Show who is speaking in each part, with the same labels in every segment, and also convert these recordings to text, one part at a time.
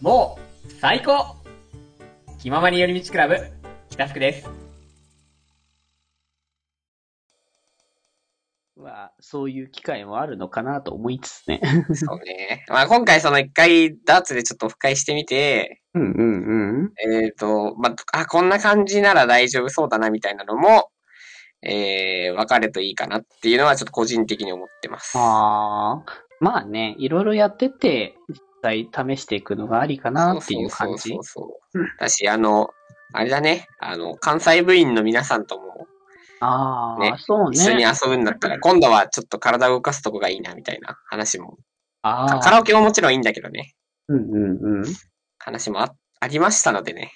Speaker 1: もう、最高気ままに寄り道クラブ、北福です。
Speaker 2: は、そういう機会もあるのかなと思いつつね。
Speaker 3: そうね。まあ今回その一回ダーツでちょっとオフ会してみて、
Speaker 2: うんうんうん。
Speaker 3: えっ、と、まあ、あ、こんな感じなら大丈夫そうだなみたいなのも、えー、分かるといいかなっていうのはちょっと個人的に思ってます。
Speaker 2: ああ、まあね、いろいろやってて、実際試していくのがありかなっていう感じ
Speaker 3: そう。そうそうそう。だし、あの、あれだね、あの、関西部員の皆さんとも
Speaker 2: ああ、
Speaker 3: ね
Speaker 2: そう
Speaker 3: 一緒に
Speaker 2: ね。
Speaker 3: 遊ぶんだったら、今度はちょっと体を動かすとこがいいなみたいな話も、
Speaker 2: ああ、
Speaker 3: カラオケももちろんいいんだけどね、
Speaker 2: うんうんうん。
Speaker 3: 話もあありましたのでね。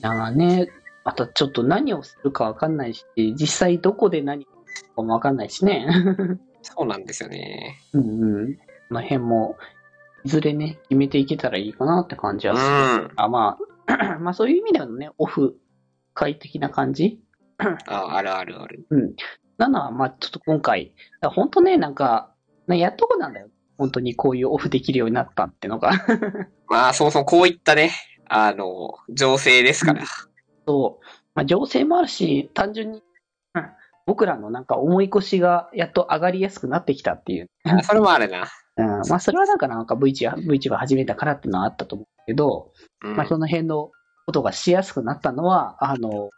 Speaker 2: だからね、あとちょっと何をするかわかんないし、実際どこで何をするかもわかんないしね。
Speaker 3: そうなんですよね。
Speaker 2: うんうん。この辺も、いずれね、決めていけたらいいかなって感じ
Speaker 3: う
Speaker 2: はする。
Speaker 3: ん。
Speaker 2: あ、まあ、まあそういう意味ではね、オフ会的な感じ
Speaker 3: あ、あるあるある。
Speaker 2: うん。なのは、まあちょっと今回、本当ね、なんか、ねやっとこなんだよ。本当にこういうオフできるようになったってのが。
Speaker 3: まあ、そもそもこういったね、あの、情勢ですから。
Speaker 2: そう。まあ情勢もあるし、単純に、うん僕らのなんか思い越しがやっと上がりやすくなってきたっていう。
Speaker 3: あそれもあるな。
Speaker 2: うん。まあそれはなんかなんか VTuber、VTuber 始めたからっていうのはあったと思うけど、
Speaker 3: うん
Speaker 2: まあ、その辺のことがしやすくなったのは、あの、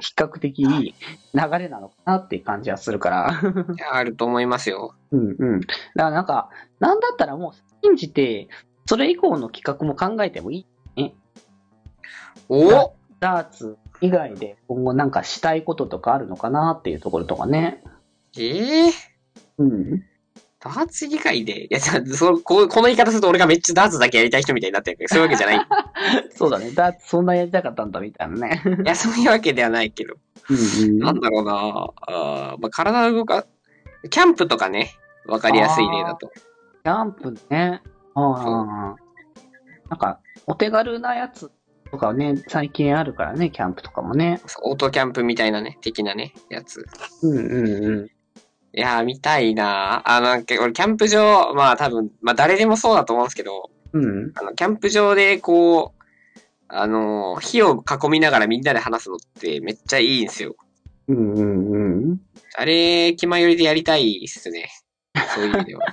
Speaker 2: 比較的いい流れなのかなっていう感じはするから。
Speaker 3: あると思いますよ。
Speaker 2: うんうん。だからなんか、なんだったらもう信じて、それ以降の企画も考えてもいい。
Speaker 3: お
Speaker 2: ダーツ以外で今後なんかしたいこととかあるのかなっていうところとかね。
Speaker 3: ええ
Speaker 2: うん。
Speaker 3: ダーツ以外で、いや、そこうこの言い方すると俺がめっちゃダーツだけやりたい人みたいになってるけど、そういうわけじゃない。い
Speaker 2: そうだね。ダーツそんなやりたかったんだみたいなね。
Speaker 3: や、そういうわけではないけど。
Speaker 2: うんうん。
Speaker 3: なんだろうなあーまあ、体を動か、キャンプとかね、わかりやすい例だと。
Speaker 2: キャンプね。ああ。なんか、お手軽なやつとかね、最近あるからね、キャンプとかもね。
Speaker 3: オートキャンプみたいなね、的なね、やつ。
Speaker 2: うんうんうん。
Speaker 3: いやー、見たいなあの、け俺、キャンプ場、まあ多分、まあ誰でもそうだと思うんですけど、
Speaker 2: うん。
Speaker 3: あの、キャンプ場でこう、あのー、火を囲みながらみんなで話すのってめっちゃいいんですよ。
Speaker 2: うんうんうん。
Speaker 3: あれ、気まよりでやりたいっすね。そういう意味では。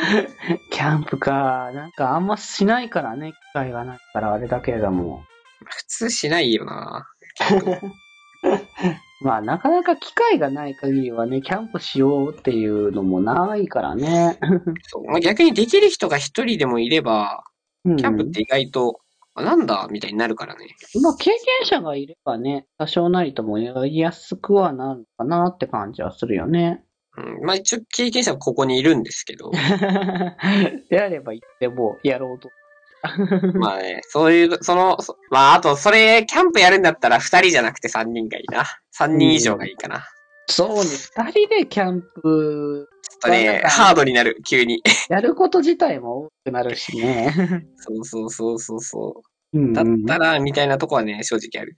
Speaker 2: キャンプか。なんかあんましないからね、機会がないからあれだけれども。
Speaker 3: 普通しないよな
Speaker 2: まあなかなか機会がない限りはね、キャンプしようっていうのもないからね。
Speaker 3: 逆にできる人が一人でもいれば、
Speaker 2: うん
Speaker 3: キャンプって意外と、あなんだみたいになるからね。
Speaker 2: まあ経験者がいればね、多少なりともやりやすくはなるかなって感じはするよね。
Speaker 3: うん、まあ一応経験者はここにいるんですけど、
Speaker 2: であれば言ってもやろうと。
Speaker 3: まあね、そういう、その、そまああと、それ、キャンプやるんだったら二人じゃなくて三人がいいな。三人以上がいいかな。
Speaker 2: そうね、二人でキャンプ
Speaker 3: ちょっとね、ハードになる、急に。
Speaker 2: やること自体も多くなるしね。
Speaker 3: そうそうそうそうそう。
Speaker 2: うん
Speaker 3: だったら、みたいなとこはね、正直ある。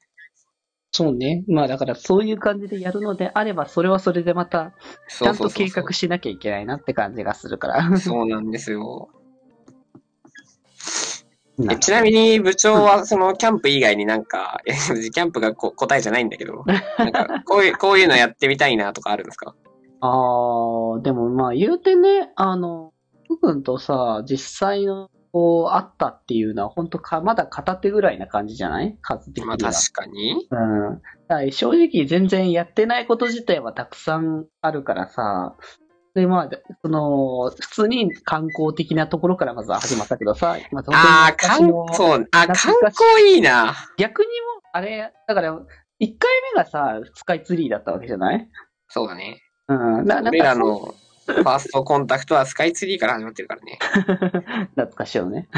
Speaker 2: そうね。まあだからそういう感じでやるのであれば、それはそれでまた、ち
Speaker 3: そ
Speaker 2: ゃ
Speaker 3: んそうそうそう
Speaker 2: 計画しなきゃいけないなって感じがするから。
Speaker 3: そうなんですよ。
Speaker 2: な
Speaker 3: えちなみに部長はそのキャンプ以外になんか、えキャンプがこ答えじゃないんだけど、なんかこういう、こういうのやってみたいなとかあるんですか？
Speaker 2: あー、でもまあ言うてね、あの、ふくんとさ、実際の、こう、あったっていうのは、本当か、まだ片手ぐらいな感じじゃない？数的には。
Speaker 3: まあ確かに。
Speaker 2: うん。正直全然やってないこと自体はたくさんあるからさ、で、まあ、その、普通に観光的なところからまずは始まったけどさ、まあ、
Speaker 3: ああ、観
Speaker 2: 本当に昔の
Speaker 3: そう、あ、
Speaker 2: 懐
Speaker 3: 観光いいな。
Speaker 2: 逆にも、あれ、だから、1回目がさ、スカイツリーだったわけじゃない？
Speaker 3: そうだね。
Speaker 2: うん。な
Speaker 3: 俺
Speaker 2: から
Speaker 3: のファーストコンタクトはスカイツリーから始まってるからね。
Speaker 2: 懐かしいよね。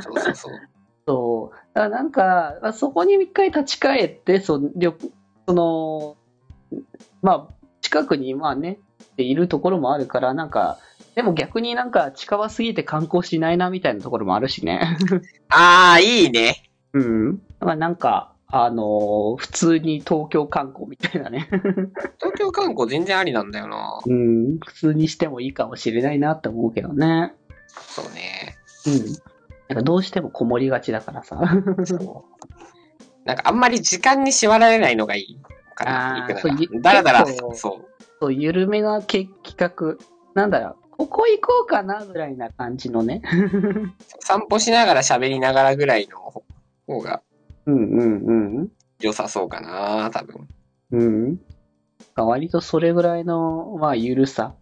Speaker 3: そうそうそう。
Speaker 2: そう。だからなんか、まあそこに一回立ち返って、そ旅その、まあ、近くにまあね、いるところもあるから、なんか、でも逆になんか近場すぎて観光しないなみたいなところもあるしね。
Speaker 3: ああ、いいね。
Speaker 2: うん。まあなんか、あのー普通に東京観光みたいなね。
Speaker 3: 東京観光全然ありなんだよな。
Speaker 2: うん。普通にしてもいいかもしれないなって思うけどね。
Speaker 3: そうね。
Speaker 2: うん。なんかどうしてもこもりがちだからさ。
Speaker 3: そう。なんかあんまり時間に縛られないのがいいかな、
Speaker 2: あー
Speaker 3: 行く。だらだら、そう。
Speaker 2: そう、緩めなけ企画。なんだろう、ここ行こうかなぐらいな感じのね。
Speaker 3: 散歩しながら喋りながらぐらいの方が
Speaker 2: うんうんうん。
Speaker 3: 良さそうかな、多分。
Speaker 2: うん。割とそれぐらいの、まあ、ゆるさ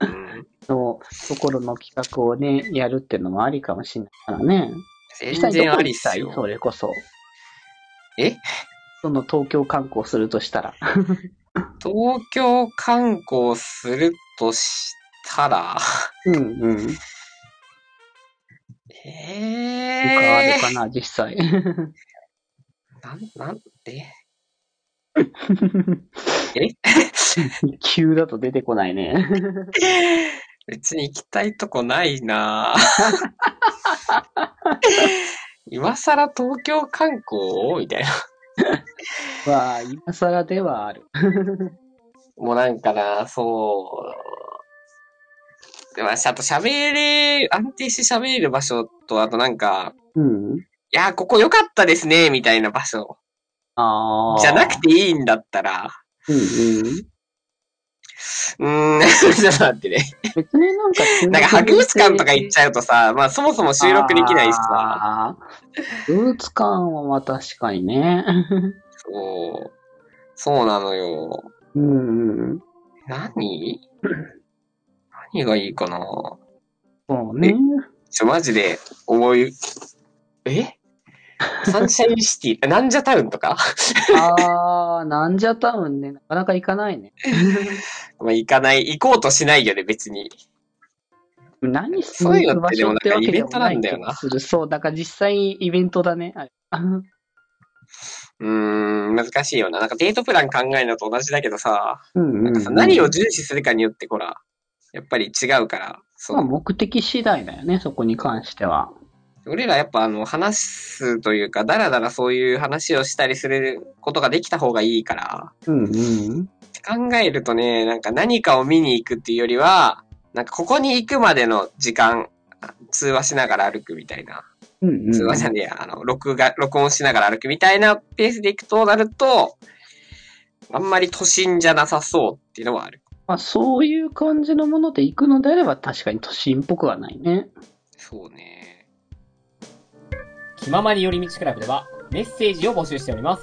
Speaker 3: うん、
Speaker 2: のところの企画をね、やるっていうのもありかもしれないからね。
Speaker 3: 全然ありっす
Speaker 2: 実際どこに行きたい？そ
Speaker 3: よ。
Speaker 2: れこそ。
Speaker 3: え？
Speaker 2: その東京観光するとしたら？
Speaker 3: 東京観光するとしたら、
Speaker 2: うんうん。
Speaker 3: え
Speaker 2: 他あ
Speaker 3: え
Speaker 2: るかな、実際。
Speaker 3: なん、なんで
Speaker 2: 急だと出てこないね。
Speaker 3: 別に行きたいとこないな今更東京観光？みたいな。
Speaker 2: まあ、今更ではある。
Speaker 3: もうなんかな、そう。でも、あと喋れ、安定して喋れる場所と、あとなんか、
Speaker 2: うん。
Speaker 3: いや、ここ良かったですね、みたいな場所。
Speaker 2: ああ。
Speaker 3: じゃなくていいんだったら、
Speaker 2: うんうん。
Speaker 3: うーん、ちょっと待ってね。
Speaker 2: 別になんか、
Speaker 3: なんか博物館とか行っちゃうとさ、まあそもそも収録できないしさ、
Speaker 2: あー。博物館はまあ確かにね。
Speaker 3: そう、そうなのよ。
Speaker 2: うんうん。
Speaker 3: 何？何がいいかな？
Speaker 2: そうね。
Speaker 3: ちょ、マジで、思い、え？サンシャインシティ、なんじゃタウンとか？
Speaker 2: ああ、なんじゃタウンね、なかなか行かないね。
Speaker 3: まあ行かない、行こうとしないよね、別に。
Speaker 2: 何しに行く場
Speaker 3: のってでも
Speaker 2: 所ってわけでもない
Speaker 3: なんかイベントなんだよな
Speaker 2: 気がする。そう、だから実際イベントだね。あれ
Speaker 3: うーん、難しいよな。なんかデートプラン考えるのと同じだけどさ、
Speaker 2: うんうん、
Speaker 3: なんかさ、何を重視するかによって、ほら、やっぱり違うから、そ
Speaker 2: まあ
Speaker 3: う。
Speaker 2: 目的次第だよね、そこに関しては。
Speaker 3: 俺らやっぱあの、話すというか、だらだらそういう話をしたりすることができた方がいいから、
Speaker 2: うんうん。
Speaker 3: 考えるとね、なんか何かを見に行くっていうよりは、なんかここに行くまでの時間、通話しながら歩くみたいな。
Speaker 2: うんうん。
Speaker 3: 通話じゃねえや、あの、録画、録音しながら歩くみたいなペースで行くとなると、あんまり都心じゃなさそうっていうのはある。
Speaker 2: まあそういう感じのもので行くのであれば確かに都心っぽくはないね。
Speaker 3: そうね。
Speaker 1: 気ままに寄り道クラブではメッセージを募集しております。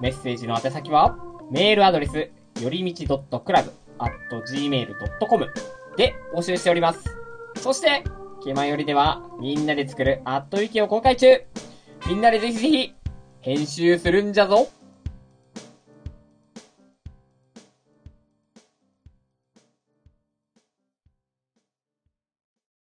Speaker 1: メッセージの宛先は、メールアドレス、よりみち .club.gmail.com で募集しております。そして、気まよりでは、みんなで作るアットウィキを公開中みんなでぜひぜひ、編集するんじゃぞ